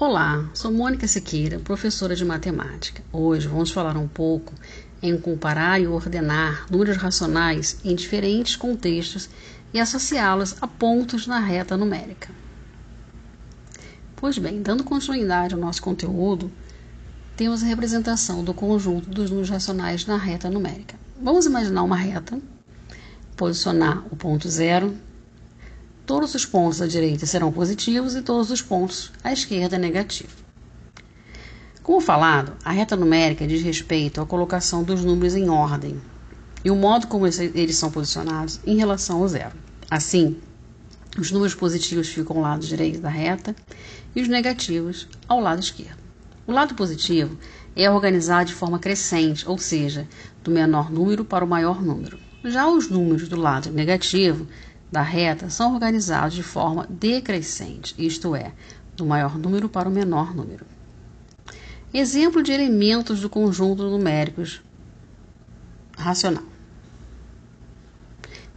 Olá, sou Mônica Siqueira, professora de matemática. Hoje vamos falar um pouco em comparar e ordenar números racionais em diferentes contextos e associá-los a pontos na reta numérica. Pois bem, dando continuidade ao nosso conteúdo, temos a representação do conjunto dos números racionais na reta numérica. Vamos imaginar uma reta, posicionar o ponto zero todos os pontos à direita serão positivos e todos os pontos à esquerda negativos. Como falado, a reta numérica diz respeito à colocação dos números em ordem e o modo como eles são posicionados em relação ao zero. Assim, os números positivos ficam ao lado direito da reta e os negativos ao lado esquerdo. O lado positivo é organizado de forma crescente, ou seja, do menor número para o maior número. Já os números do lado negativo da reta são organizados de forma decrescente, isto é, do maior número para o menor número. Exemplo de elementos do conjunto numéricos racional.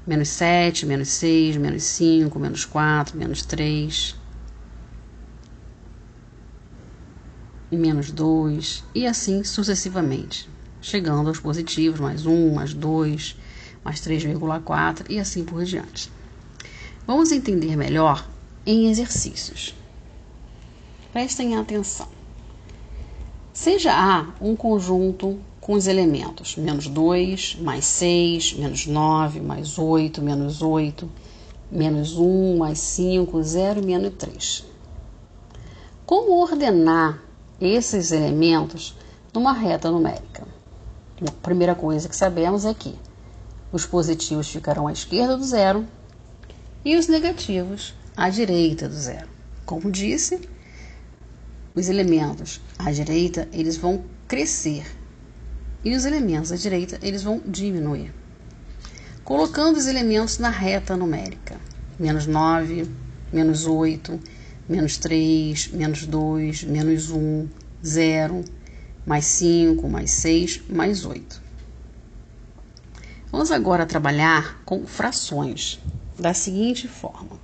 Menos 7, menos 6, menos 5, menos 4, menos 3, menos 2 e assim sucessivamente, chegando aos positivos, mais 1, mais 2, mais 3,4 e assim por diante. Vamos entender melhor em exercícios. Prestem atenção. Seja A um conjunto com os elementos menos 2, mais 6, menos 9, mais 8, menos 8, menos 1, mais 5, 0 e menos 3. Como ordenar esses elementos numa reta numérica? A primeira coisa que sabemos é que os positivos ficarão à esquerda do zero e os negativos à direita do zero. Como disse, os elementos à direita eles vão crescer e os elementos à direita eles vão diminuir. Colocando os elementos na reta numérica: menos 9, menos 8, menos 3, menos 2, menos 1, 0, mais 5, mais 6, mais 8. Vamos agora trabalhar com frações da seguinte forma: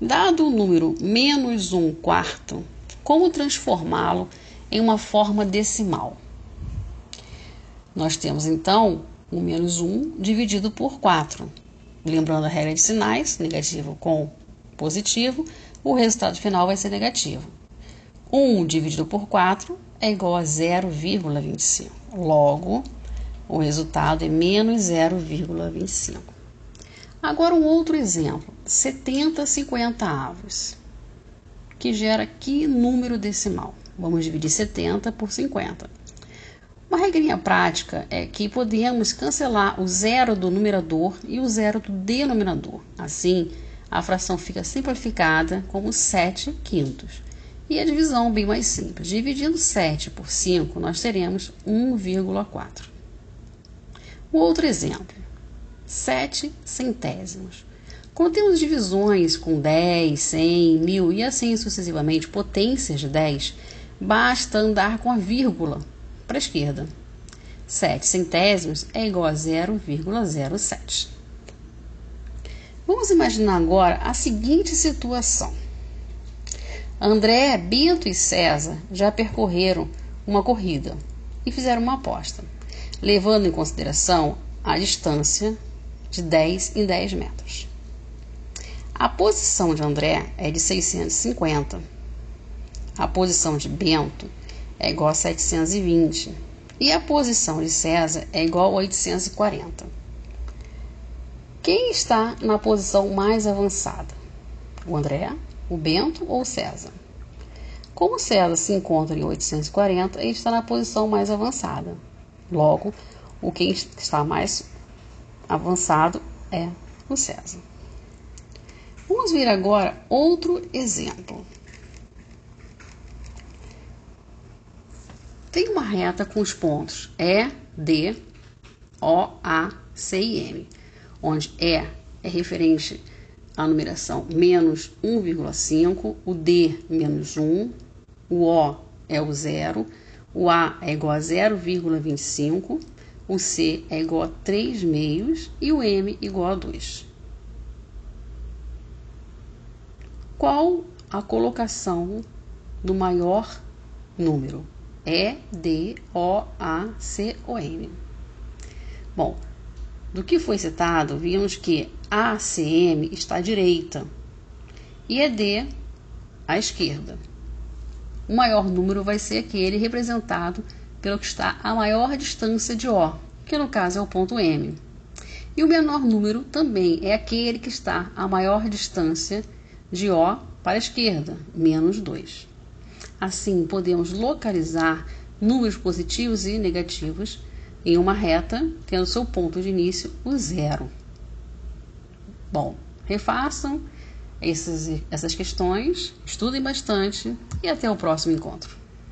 dado o número menos um quarto, como transformá-lo em uma forma decimal? Nós temos então o menos 1 dividido por 4. Lembrando a regra de sinais, negativo com positivo, o resultado final vai ser negativo. 1 dividido por 4 é igual a 0,25. Logo, o resultado é menos 0,25. Agora um outro exemplo, 70 50 avos, que gera que número decimal? Vamos dividir 70 por 50. Uma regrinha prática é que podemos cancelar o zero do numerador e o zero do denominador. Assim, a fração fica simplificada como 7 quintos. E a divisão bem mais simples. Dividindo 7 por 5, nós teremos 1,4. Um outro exemplo. 7 centésimos. Quando temos divisões com 10, 100, 1000 e assim sucessivamente, potências de 10, basta andar com a vírgula para a esquerda. 7 centésimos é igual a 0,07. Vamos imaginar agora a seguinte situação. André, Bento e César já percorreram uma corrida e fizeram uma aposta, levando em consideração a distância de 10 em 10 metros. A posição de André é de 650. A posição de Bento é igual a 720. E a posição de César é igual a 840. Quem está na posição mais avançada? O André, o Bento ou o César? Como César se encontra em 840, ele está na posição mais avançada. Logo, o quem está mais avançado é o César. Vamos ver agora outro exemplo. Tem uma reta com os pontos E, D, O, A, C e M, onde E é referente à numeração menos 1,5, o D menos 1, o O é o zero, o A é igual a 0,25 o C é igual a 3 meios e o M igual a 2. Qual a colocação do maior número. E-D-O-A-C-O-M. Bom, do que foi citado, vimos que ACM está à direita e ED à esquerda. O maior número vai ser aquele representado pelo que está a maior distância de O, que no caso é o ponto M. E o menor número também é aquele que está a maior distância de O para a esquerda, menos 2. Assim, podemos localizar números positivos e negativos em uma reta, tendo seu ponto de início o zero. Bom, refaçam essas, essas questões, estudem bastante e até o próximo encontro.